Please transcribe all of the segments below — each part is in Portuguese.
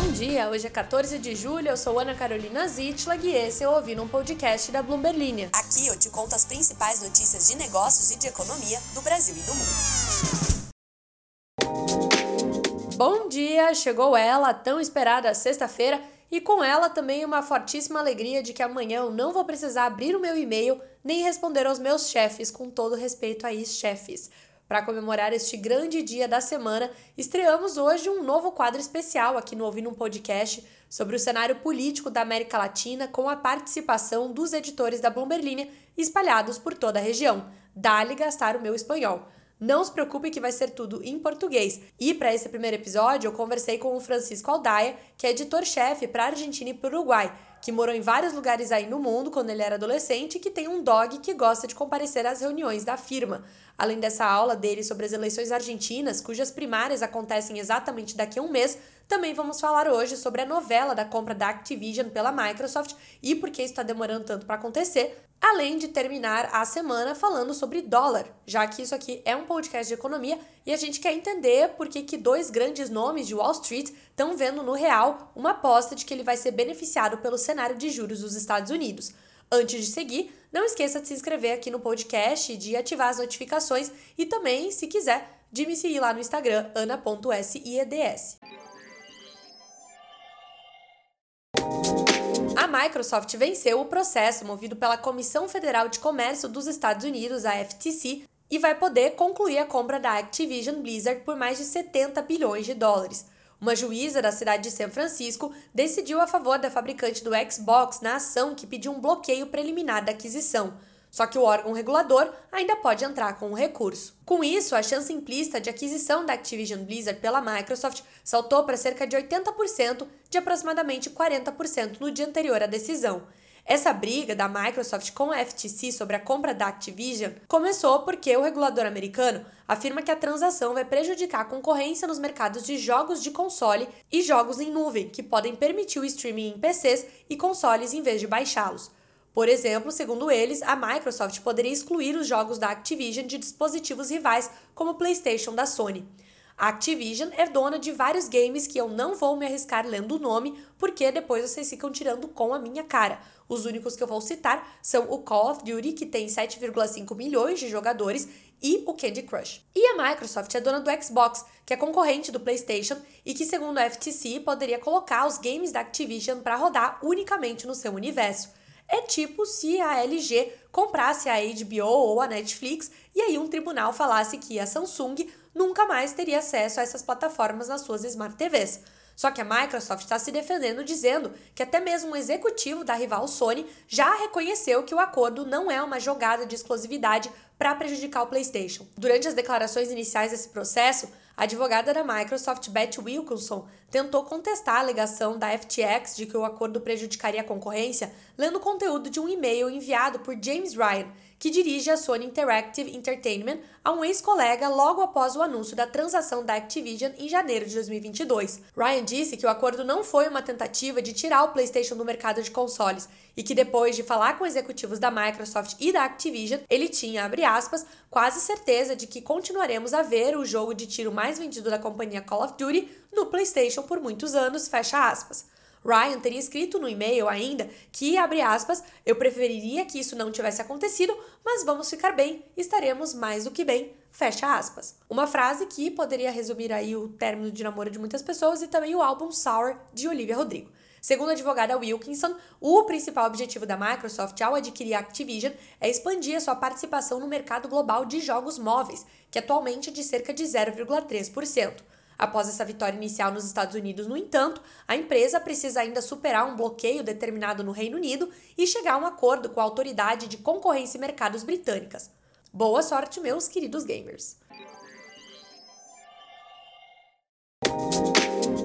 Bom dia, hoje é 14 de julho, eu sou Ana Carolina Zitlag e esse eu ouvi num podcast da Bloomberg Linha. Aqui eu te conto as principais notícias de negócios e de economia do Brasil e do mundo. Bom dia, chegou ela, tão esperada sexta-feira, e com ela também uma fortíssima alegria de que amanhã eu não vou precisar abrir o meu e-mail nem responder aos meus chefes, com todo respeito a ex-chefes. Para comemorar este grande dia da semana, estreamos hoje um novo quadro especial aqui no Ouvindo um Podcast sobre o cenário político da América Latina com a participação dos editores da Bloomberg espalhados por toda a região. Dá-lhe gastar o meu espanhol. Não se preocupe que vai ser tudo em português. E para esse primeiro episódio, eu conversei com o Francisco Aldaia, que é editor-chefe para Argentina e para Uruguai, que morou em vários lugares aí no mundo quando ele era adolescente e que tem um dog que gosta de comparecer às reuniões da firma. Além dessa aula dele sobre as eleições argentinas, cujas primárias acontecem exatamente daqui a um mês, também vamos falar hoje sobre a novela da compra da Activision pela Microsoft e por que isso está demorando tanto para acontecer, além de terminar a semana falando sobre dólar, já que isso aqui é um podcast de economia e a gente quer entender por que, que dois grandes nomes de Wall Street estão vendo no real uma aposta de que ele vai ser beneficiado pelo cenário de juros dos Estados Unidos. Antes de seguir, não esqueça de se inscrever aqui no podcast, de ativar as notificações e também, se quiser, de me seguir lá no Instagram, ana.sieds. Microsoft venceu o processo movido pela Comissão Federal de Comércio dos Estados Unidos, a FTC, e vai poder concluir a compra da Activision Blizzard por mais de 70 bilhões de dólares. Uma juíza da cidade de São Francisco decidiu a favor da fabricante do Xbox na ação que pediu um bloqueio preliminar da aquisição. Só que o órgão regulador ainda pode entrar com o recurso. Com isso, a chance implícita de aquisição da Activision Blizzard pela Microsoft saltou para cerca de 80% de aproximadamente 40% no dia anterior à decisão. Essa briga da Microsoft com a FTC sobre a compra da Activision começou porque o regulador americano afirma que a transação vai prejudicar a concorrência nos mercados de jogos de console e jogos em nuvem, que podem permitir o streaming em PCs e consoles em vez de baixá-los. Por exemplo, segundo eles, a Microsoft poderia excluir os jogos da Activision de dispositivos rivais, como o PlayStation da Sony. A Activision é dona de vários games que eu não vou me arriscar lendo o nome, porque depois vocês ficam tirando com a minha cara. Os únicos que eu vou citar são o Call of Duty, que tem 7,5 milhões de jogadores, e o Candy Crush. E a Microsoft é dona do Xbox, que é concorrente do PlayStation e que, segundo a FTC, poderia colocar os games da Activision para rodar unicamente no seu universo. É tipo se a LG comprasse a HBO ou a Netflix e aí um tribunal falasse que a Samsung nunca mais teria acesso a essas plataformas nas suas Smart TVs. Só que a Microsoft está se defendendo dizendo que até mesmo um executivo da rival Sony já reconheceu que o acordo não é uma jogada de exclusividade para prejudicar o PlayStation. Durante as declarações iniciais desse processo, a advogada da Microsoft, Beth Wilkinson, tentou contestar a alegação da FTX de que o acordo prejudicaria a concorrência, lendo conteúdo de um e-mail enviado por James Ryan, que dirige a Sony Interactive Entertainment, a um ex-colega logo após o anúncio da transação da Activision em janeiro de 2022. Ryan disse que o acordo não foi uma tentativa de tirar o PlayStation do mercado de consoles e que depois de falar com executivos da Microsoft e da Activision, ele tinha, abre aspas, quase certeza de que continuaremos a ver o jogo de tiro mais vendido da companhia Call of Duty no PlayStation por muitos anos, fecha aspas. Ryan teria escrito no e-mail ainda que, abre aspas, eu preferiria que isso não tivesse acontecido, mas vamos ficar bem, estaremos mais do que bem, fecha aspas. Uma frase que poderia resumir aí o término de namoro de muitas pessoas e também o álbum Sour de Olivia Rodrigo. Segundo a advogada Wilkinson, o principal objetivo da Microsoft ao adquirir a Activision é expandir a sua participação no mercado global de jogos móveis, que atualmente é de cerca de 0,3%. Após essa vitória inicial nos Estados Unidos, no entanto, a empresa precisa ainda superar um bloqueio determinado no Reino Unido e chegar a um acordo com a Autoridade de Concorrência e Mercados Britânicas. Boa sorte, meus queridos gamers!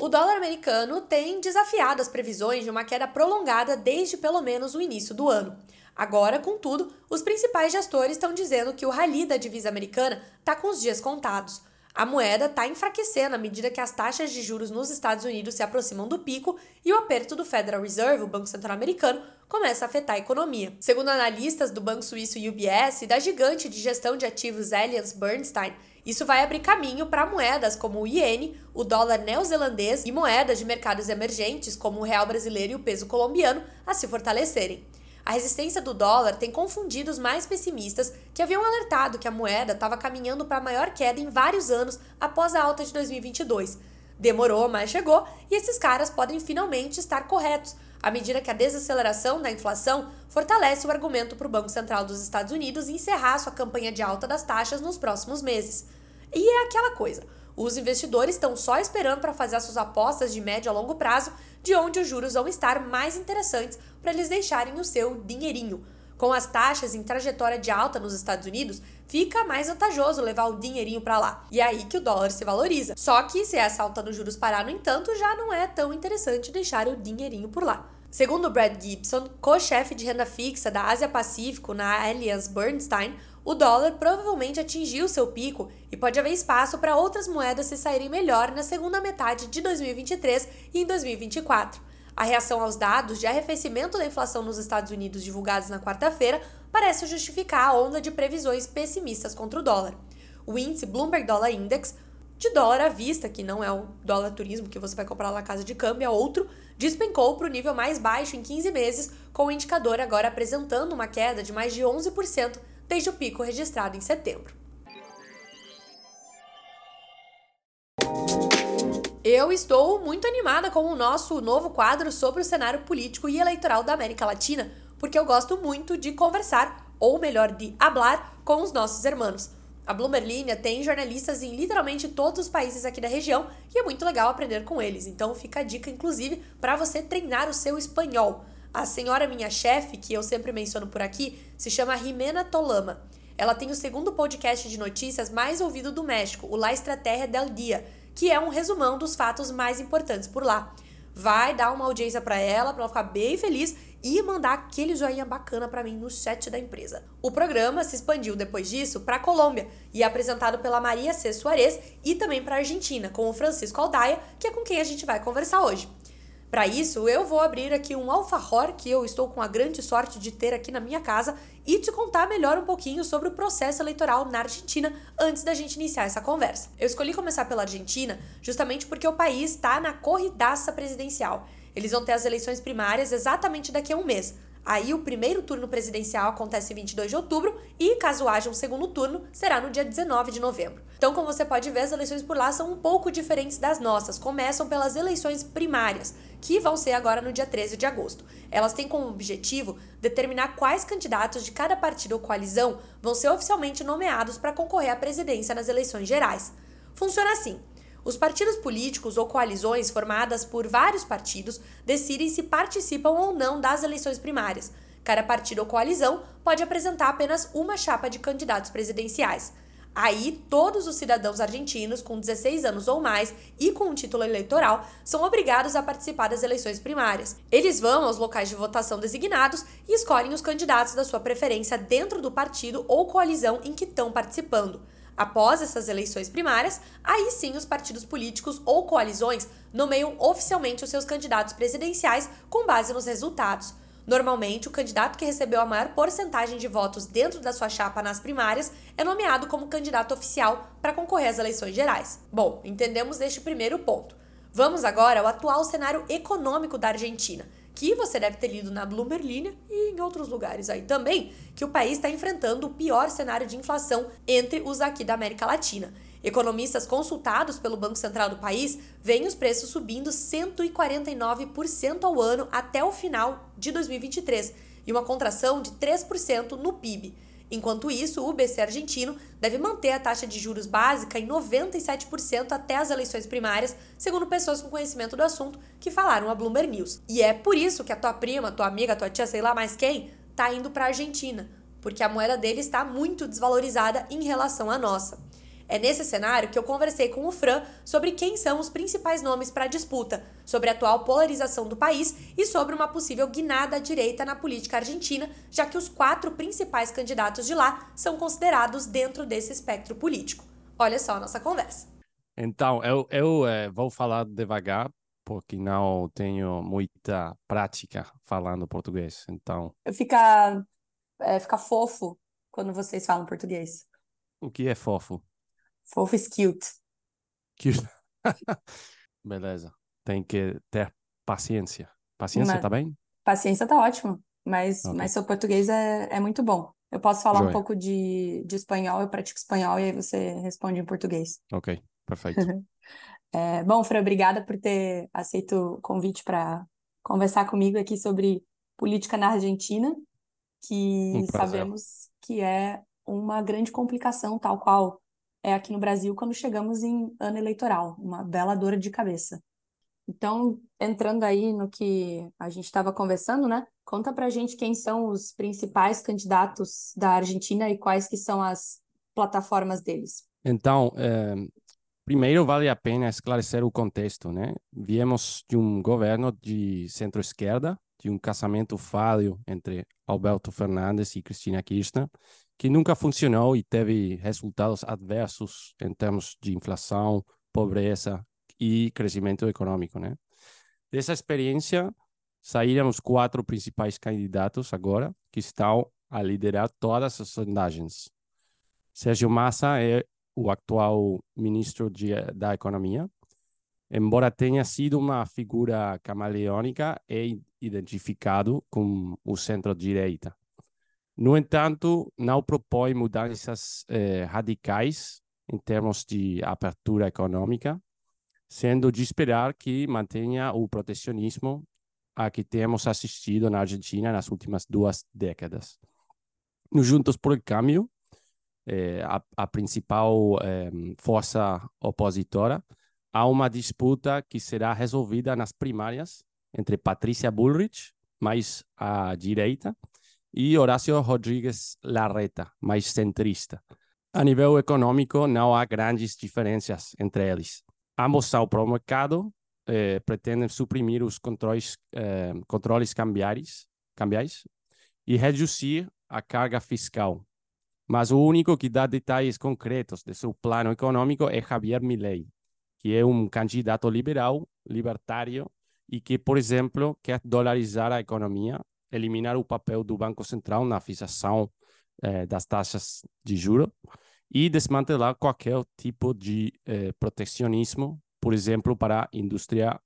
O dólar americano tem desafiado as previsões de uma queda prolongada desde pelo menos o início do ano. Agora, contudo, os principais gestores estão dizendo que o rally da divisa americana está com os dias contados. A moeda está enfraquecendo à medida que as taxas de juros nos Estados Unidos se aproximam do pico e o aperto do Federal Reserve, o Banco Central Americano, começa a afetar a economia. Segundo analistas do banco suíço UBS e da gigante de gestão de ativos Allianz Bernstein, Isso vai abrir caminho para moedas como o iene, o dólar neozelandês e moedas de mercados emergentes como o real brasileiro e o peso colombiano a se fortalecerem. A resistência do dólar tem confundido os mais pessimistas que haviam alertado que a moeda estava caminhando para a maior queda em vários anos após a alta de 2022. Demorou, mas chegou, e esses caras podem finalmente estar corretos, à medida que a desaceleração da inflação fortalece o argumento para o Banco Central dos Estados Unidos encerrar sua campanha de alta das taxas nos próximos meses. E é aquela coisa. Os investidores estão só esperando para fazer as suas apostas de médio a longo prazo, de onde os juros vão estar mais interessantes para eles deixarem o seu dinheirinho. Com as taxas em trajetória de alta nos Estados Unidos, fica mais vantajoso levar o dinheirinho para lá. E é aí que o dólar se valoriza. Só que se essa alta nos juros parar, no entanto, já não é tão interessante deixar o dinheirinho por lá. Segundo Brad Gibson, co-chefe de renda fixa da Ásia Pacífico na Allianz Bernstein, o dólar provavelmente atingiu seu pico e pode haver espaço para outras moedas se saírem melhor na segunda metade de 2023 e em 2024. A reação aos dados de arrefecimento da inflação nos Estados Unidos divulgados na quarta-feira parece justificar a onda de previsões pessimistas contra o dólar. O índice Bloomberg Dollar Index, de dólar à vista, que não é o dólar turismo que você vai comprar na casa de câmbio, é outro, despencou para o nível mais baixo em 15 meses, com o indicador agora apresentando uma queda de mais de 11% desde o pico registrado em setembro. Eu estou muito animada com o nosso novo quadro sobre o cenário político e eleitoral da América Latina, porque eu gosto muito de conversar, ou melhor, de hablar com os nossos irmãos. A Bloomberg Linha tem jornalistas em literalmente todos os países aqui da região e é muito legal aprender com eles. Então fica a dica, inclusive, para você treinar o seu espanhol. A senhora minha chefe, que eu sempre menciono por aqui, se chama Jimena Tolama. Ela tem o segundo podcast de notícias mais ouvido do México, o La Estratégia del Dia, que é um resumão dos fatos mais importantes por lá. Vai dar uma audiência para ela, para ela ficar bem feliz e mandar aquele joinha bacana para mim no chat da empresa. O programa se expandiu depois disso para Colômbia e é apresentado pela Maria C. Soares e também para Argentina, com o Francisco Aldaia, que é com quem a gente vai conversar hoje. Para isso, eu vou abrir aqui um alfajor que eu estou com a grande sorte de ter aqui na minha casa e te contar melhor um pouquinho sobre o processo eleitoral na Argentina antes da gente iniciar essa conversa. Eu escolhi começar pela Argentina justamente porque o país está na corridaça presidencial. Eles vão ter as eleições primárias exatamente daqui a um mês. Aí o primeiro turno presidencial acontece em 22 de outubro e, caso haja um segundo turno, será no dia 19 de novembro. Então, como você pode ver, as eleições por lá são um pouco diferentes das nossas. Começam pelas eleições primárias, que vão ser agora no dia 13 de agosto. Elas têm como objetivo determinar quais candidatos de cada partido ou coalizão vão ser oficialmente nomeados para concorrer à presidência nas eleições gerais. Funciona assim: os partidos políticos ou coalizões formadas por vários partidos decidem se participam ou não das eleições primárias. Cada partido ou coalizão pode apresentar apenas uma chapa de candidatos presidenciais. Aí, todos os cidadãos argentinos com 16 anos ou mais e com um título eleitoral são obrigados a participar das eleições primárias. Eles vão aos locais de votação designados e escolhem os candidatos da sua preferência dentro do partido ou coalizão em que estão participando. Após essas eleições primárias, aí sim os partidos políticos ou coalizões nomeiam oficialmente os seus candidatos presidenciais com base nos resultados. Normalmente, o candidato que recebeu a maior porcentagem de votos dentro da sua chapa nas primárias é nomeado como candidato oficial para concorrer às eleições gerais. Bom, entendemos este primeiro ponto. Vamos agora ao atual cenário econômico da Argentina que você deve ter lido na Bloomberg e em outros lugares aí também, que o país está enfrentando o pior cenário de inflação entre os aqui da América Latina. Economistas consultados pelo Banco Central do país veem os preços subindo 149% ao ano até o final de 2023 e uma contração de 3% no PIB. Enquanto isso, o BC argentino deve manter a taxa de juros básica em 97% até as eleições primárias, segundo pessoas com conhecimento do assunto que falaram a Bloomberg News. E é por isso que a tua prima, tua amiga, tua tia, sei lá mais quem, tá indo para a Argentina, porque a moeda dele está muito desvalorizada em relação à nossa. É nesse cenário que eu conversei com o Fran sobre quem são os principais nomes para a disputa, sobre a atual polarização do país e sobre uma possível guinada à direita na política argentina, já que os quatro principais candidatos de lá são considerados dentro desse espectro político. Olha só a nossa conversa. Então, eu, eu é, vou falar devagar, porque não tenho muita prática falando português. Então. Fica, é, fica fofo quando vocês falam português. O que é fofo? Fofo is cute. Cute. Beleza. Tem que ter paciência. Paciência, Mas- tá bem? Paciência tá ótimo, mas, Ok. mas seu português é, é muito bom. Eu posso falar um Joia. pouco de, de espanhol, eu pratico espanhol e aí você responde em português. Ok, perfeito. É, bom, Fran, obrigada por ter aceito o convite para conversar comigo aqui sobre política na Argentina, que Um sabemos que é uma grande complicação, tal qual é aqui no Brasil quando chegamos em ano eleitoral, uma bela dor de cabeça. Então, entrando aí no que a gente estava conversando, né? Conta pra gente quem são os principais candidatos da Argentina e quais que são as plataformas deles. Então, eh, primeiro vale a pena esclarecer o contexto, né? Viemos de um governo de centro-esquerda, de um casamento falho entre Alberto Fernandes e Cristina Kirchner, que nunca funcionou e teve resultados adversos em termos de inflação, pobreza e crescimento econômico, né? Dessa experiência saíram os quatro principais candidatos agora, que estão a liderar todas as sondagens. Sérgio Massa é o atual ministro de, da Economia. Embora tenha sido uma figura camaleônica, é identificado com o centro-direita. No entanto, não propõe mudanças eh, radicais em termos de abertura econômica, sendo de esperar que mantenha o protecionismo a que temos assistido na Argentina nas últimas duas décadas. No Juntos por el Cambio, eh, a, a principal eh, força opositora, há uma disputa que será resolvida nas primárias entre Patrícia Bullrich, mais à direita, e Horácio Rodrigues Larreta, mais centrista. A nível econômico, não há grandes diferenças entre eles. Ambos são pró-mercado, eh, pretendem suprimir os controles, eh, controles cambiais, cambiais e reduzir a carga fiscal. Mas o único que dá detalhes concretos de seu plano econômico é Javier Milei, que é um candidato liberal, libertário, e que, por exemplo, quer dolarizar a economia, eliminar o papel do Banco Central na fixação eh, das taxas de juros e desmantelar qualquer tipo de eh, protecionismo, por exemplo, para a indústria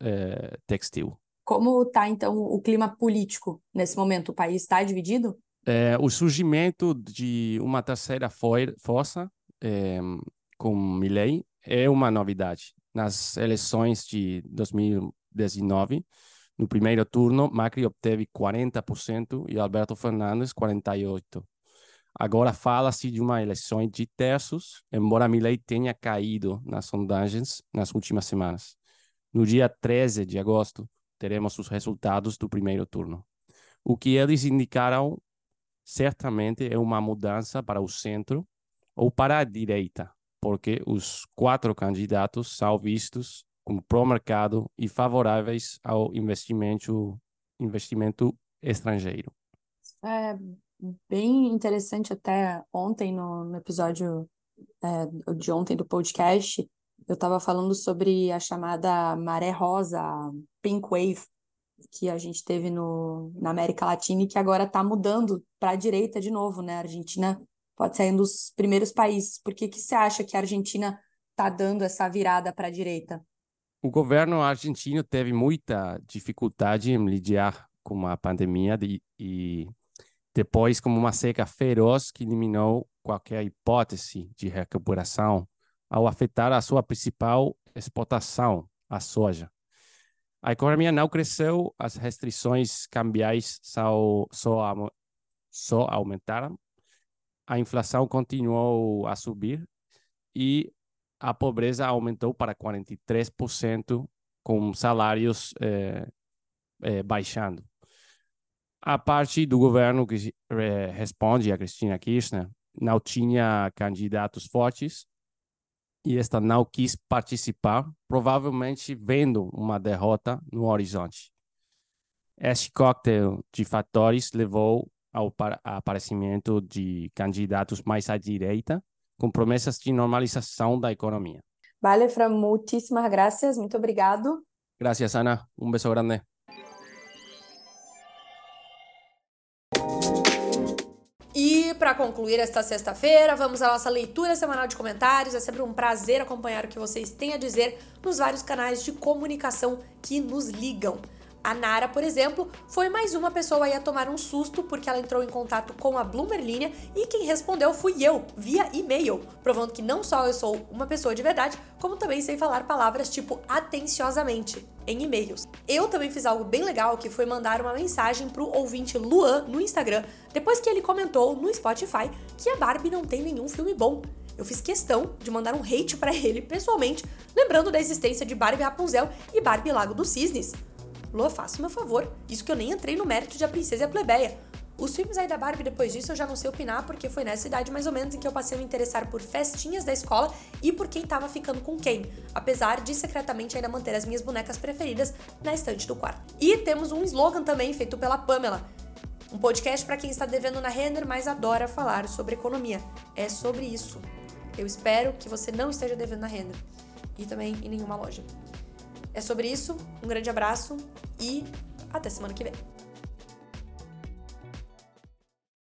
eh, textil. Como está, então, o clima político nesse momento? O país está dividido? Eh, o surgimento de uma terceira força eh, com Milei é uma novidade. Nas eleições de 2019, no primeiro turno, Macri obteve 40% e Alberto Fernandes 48%. Agora fala-se de uma eleição de terços, embora Milei tenha caído nas sondagens nas últimas semanas. No dia 13 de agosto, teremos os resultados do primeiro turno. O que eles indicaram certamente é uma mudança para o centro ou para a direita, porque os quatro candidatos são vistos como pró-mercado e favoráveis ao investimento, investimento estrangeiro. É bem interessante até ontem no, no episódio é, de ontem do podcast, eu estava falando sobre a chamada maré rosa, pink wave, que a gente teve no, na América Latina e que agora está mudando para a direita de novo, né? A Argentina pode ser um dos primeiros países. Por que que você acha que a Argentina está dando essa virada para a direita? O governo argentino teve muita dificuldade em lidar com a pandemia de, e depois com uma seca feroz que eliminou qualquer hipótese de recuperação ao afetar a sua principal exportação, a soja. A economia não cresceu, as restrições cambiais só, só, só aumentaram, a inflação continuou a subir e a pobreza aumentou para 43%, com salários eh, eh, baixando. A parte do governo que eh, responde a Cristina Kirchner não tinha candidatos fortes e esta não quis participar, provavelmente vendo uma derrota no horizonte. Este cocktail de fatores levou ao pa- aparecimento de candidatos mais à direita, com promessas de normalização da economia. Vale, Fran, muitíssimas gracias, muito obrigado. Gracias, Ana. Un beso grande. E para para concluir esta sexta-feira, vamos à nossa leitura semanal de comentários. É sempre um prazer acompanhar o que vocês têm a dizer nos vários canais de comunicação que nos ligam. A Nara, por exemplo, foi mais uma pessoa a tomar um susto porque ela entrou em contato com a Bloomer Linha e quem respondeu fui eu, via e-mail, provando que não só eu sou uma pessoa de verdade, como também sei falar palavras tipo atenciosamente em e-mails. Eu também fiz algo bem legal que foi mandar uma mensagem pro ouvinte Luan no Instagram, depois que ele comentou no Spotify que a Barbie não tem nenhum filme bom. Eu fiz questão de mandar um hate para ele pessoalmente, lembrando da existência de Barbie Rapunzel e Barbie Lago dos Cisnes. Lua, faça meu favor. Isso que eu nem entrei no mérito de A Princesa e a Plebeia. Os filmes aí da Barbie depois disso eu já não sei opinar, porque foi nessa idade mais ou menos em que eu passei a me interessar por festinhas da escola e por quem tava ficando com quem, apesar de secretamente ainda manter as minhas bonecas preferidas na estante do quarto. E temos um slogan também feito pela Pamela. Um podcast para quem está devendo na Render, mas adora falar sobre economia. É sobre isso. Eu espero que você não esteja devendo na Render. E também em nenhuma loja. É sobre isso, um grande abraço e até semana que vem.